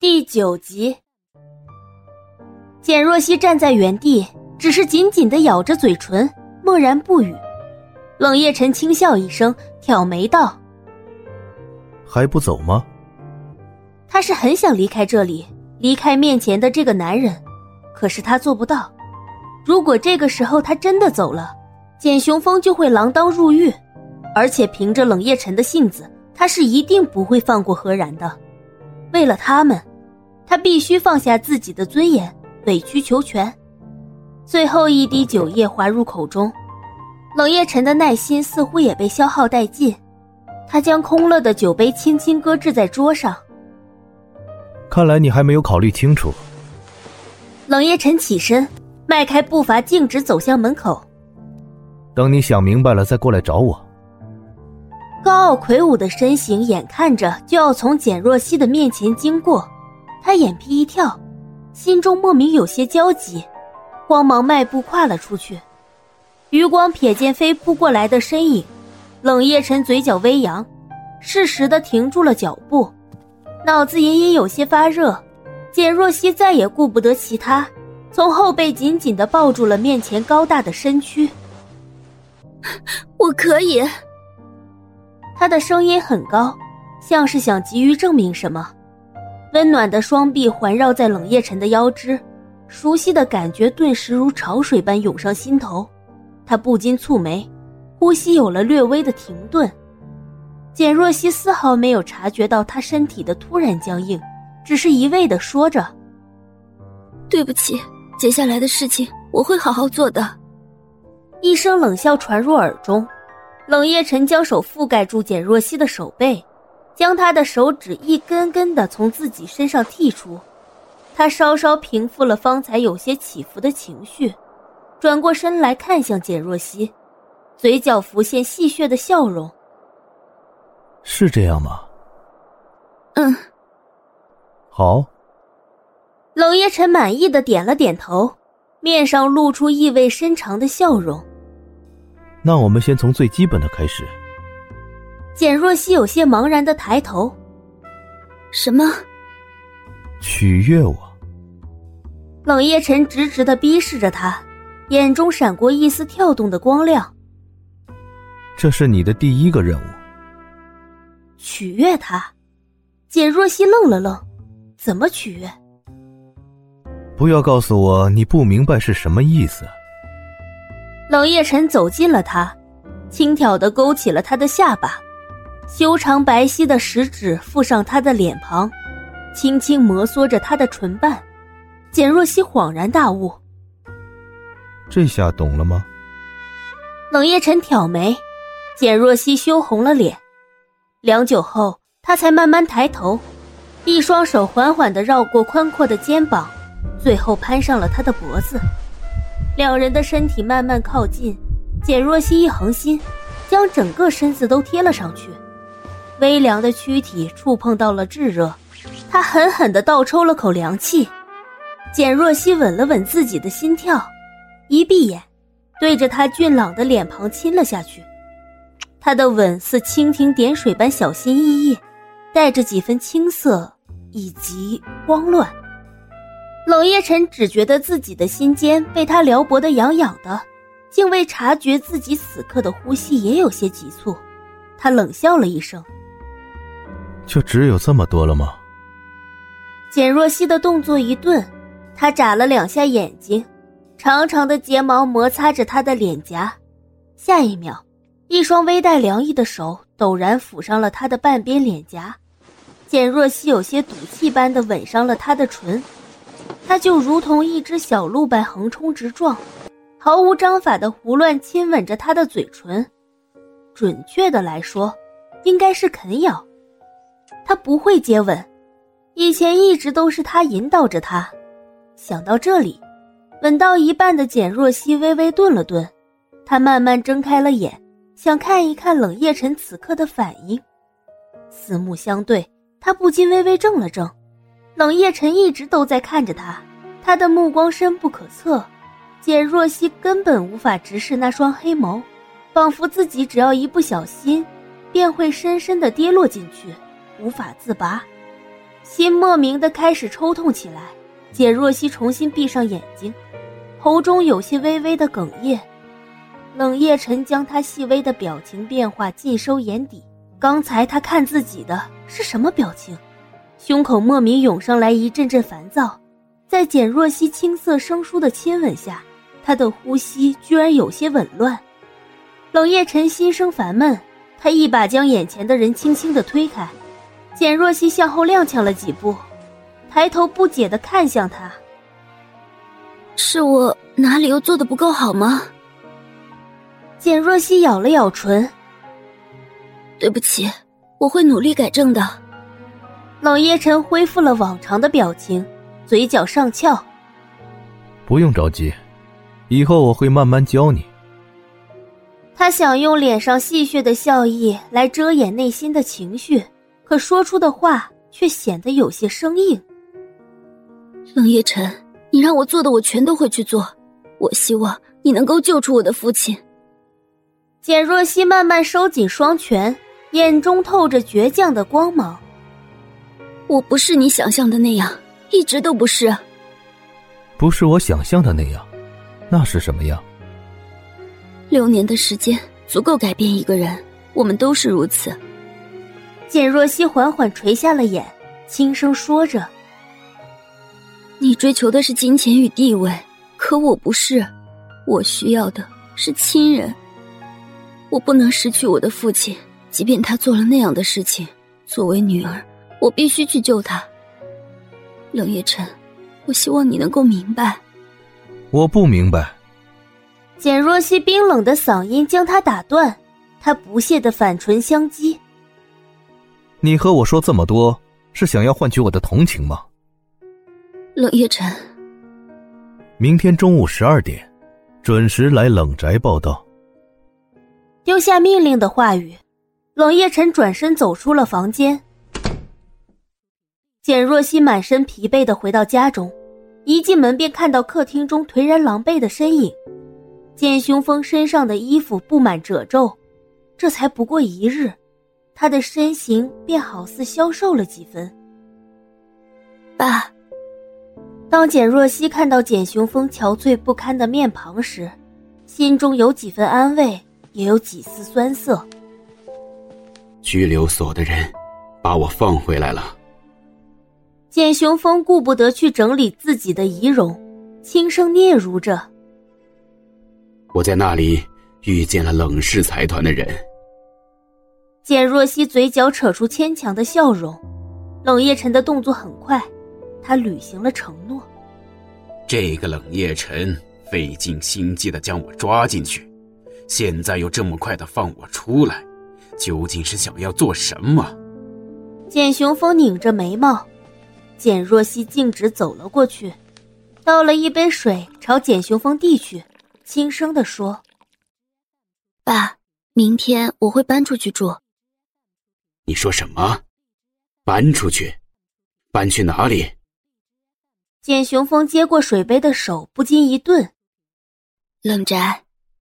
第九集，简若曦站在原地，只是紧紧的咬着嘴唇，默然不语。冷夜晨轻笑一声，挑眉道：“还不走吗？”他是很想离开这里，离开面前的这个男人，可是他做不到。如果这个时候他真的走了，简雄风就会锒铛入狱，而且凭着冷夜晨的性子，他是一定不会放过何然的。为了他们。他必须放下自己的尊严，委曲求全。最后一滴酒液滑入口中，冷夜晨的耐心似乎也被消耗殆尽。他将空了的酒杯轻轻搁置在桌上。看来你还没有考虑清楚。冷夜晨起身，迈开步伐，径直走向门口。等你想明白了再过来找我。高傲魁梧的身形，眼看着就要从简若曦的面前经过。他眼皮一跳，心中莫名有些焦急，慌忙迈步跨了出去。余光瞥见飞扑过来的身影，冷夜晨嘴角微扬，适时的停住了脚步，脑子隐隐有些发热。简若曦再也顾不得其他，从后背紧紧的抱住了面前高大的身躯。我可以。他的声音很高，像是想急于证明什么。温暖的双臂环绕在冷夜晨的腰肢，熟悉的感觉顿时如潮水般涌上心头，他不禁蹙眉，呼吸有了略微的停顿。简若曦丝毫没有察觉到他身体的突然僵硬，只是一味的说着：“对不起，接下来的事情我会好好做的。”一声冷笑传入耳中，冷夜晨将手覆盖住简若曦的手背。将他的手指一根根的从自己身上剔出，他稍稍平复了方才有些起伏的情绪，转过身来看向简若曦，嘴角浮现戏谑的笑容。是这样吗？嗯。好。冷夜晨满意的点了点头，面上露出意味深长的笑容。那我们先从最基本的开始。简若曦有些茫然的抬头：“什么？取悦我？”冷夜晨直直的逼视着他，眼中闪过一丝跳动的光亮。这是你的第一个任务。取悦他？简若曦愣了愣：“怎么取悦？”不要告诉我你不明白是什么意思。冷夜晨走近了他，轻佻的勾起了他的下巴。修长白皙的食指附上他的脸庞，轻轻摩挲着他的唇瓣。简若曦恍然大悟：“这下懂了吗？”冷夜晨挑眉，简若曦羞红了脸。良久后，他才慢慢抬头，一双手缓缓地绕过宽阔的肩膀，最后攀上了他的脖子。两人的身体慢慢靠近，简若曦一横心，将整个身子都贴了上去。微凉的躯体触碰到了炙热，他狠狠地倒抽了口凉气。简若曦稳了稳自己的心跳，一闭眼，对着他俊朗的脸庞亲了下去。他的吻似蜻蜓点水般小心翼翼，带着几分青涩以及慌乱。冷夜晨只觉得自己的心尖被他撩拨得痒痒的，竟未察觉自己此刻的呼吸也有些急促。他冷笑了一声。就只有这么多了吗？简若曦的动作一顿，她眨了两下眼睛，长长的睫毛摩擦着她的脸颊。下一秒，一双微带凉意的手陡然抚上了她的半边脸颊。简若曦有些赌气般的吻上了他的唇，他就如同一只小鹿般横冲直撞，毫无章法的胡乱亲吻着她的嘴唇。准确的来说，应该是啃咬。他不会接吻，以前一直都是他引导着他。想到这里，吻到一半的简若曦微微顿了顿，她慢慢睁开了眼，想看一看冷夜晨此刻的反应。四目相对，他不禁微微怔了怔。冷夜晨一直都在看着他，他的目光深不可测，简若曦根本无法直视那双黑眸，仿佛自己只要一不小心，便会深深的跌落进去。无法自拔，心莫名的开始抽痛起来。简若曦重新闭上眼睛，喉中有些微微的哽咽。冷夜晨将他细微的表情变化尽收眼底。刚才他看自己的是什么表情？胸口莫名涌上来一阵阵烦躁。在简若曦青涩生疏的亲吻下，他的呼吸居然有些紊乱。冷夜晨心生烦闷，他一把将眼前的人轻轻的推开。简若曦向后踉跄了几步，抬头不解的看向他：“是我哪里又做的不够好吗？”简若曦咬了咬唇：“对不起，我会努力改正的。”冷夜晨恢复了往常的表情。嘴角上翘，不用着急，以后我会慢慢教你。他想用脸上戏谑的笑意来遮掩内心的情绪，可说出的话却显得有些生硬。冷夜晨，你让我做的，我全都会去做。我希望你能够救出我的父亲。简若曦慢慢收紧双拳，眼中透着倔强的光芒。我不是你想象的那样。一直都不是，不是我想象的那样，那是什么样？六年的时间足够改变一个人，我们都是如此。简若曦缓缓垂下了眼，轻声说着：“你追求的是金钱与地位，可我不是，我需要的是亲人。我不能失去我的父亲，即便他做了那样的事情。作为女儿，我必须去救他。”冷夜晨，我希望你能够明白。我不明白。简若曦冰冷的嗓音将他打断，他不屑的反唇相讥：“你和我说这么多，是想要换取我的同情吗？”冷夜晨，明天中午十二点，准时来冷宅报道。丢下命令的话语，冷夜晨转身走出了房间。简若曦满身疲惫的回到家中，一进门便看到客厅中颓然狼狈的身影。简雄风身上的衣服布满褶皱，这才不过一日，他的身形便好似消瘦了几分。爸，当简若曦看到简雄风憔悴不堪的面庞时，心中有几分安慰，也有几丝酸涩。拘留所的人把我放回来了。简雄风顾不得去整理自己的仪容，轻声嗫嚅着：“我在那里遇见了冷氏财团的人。”简若曦嘴角扯出牵强的笑容。冷夜晨的动作很快，他履行了承诺。这个冷夜晨费尽心机的将我抓进去，现在又这么快的放我出来，究竟是想要做什么？简雄风拧着眉毛。简若曦径直走了过去，倒了一杯水朝简雄风递去，轻声的说：“爸，明天我会搬出去住。”你说什么？搬出去？搬去哪里？简雄风接过水杯的手不禁一顿。冷宅。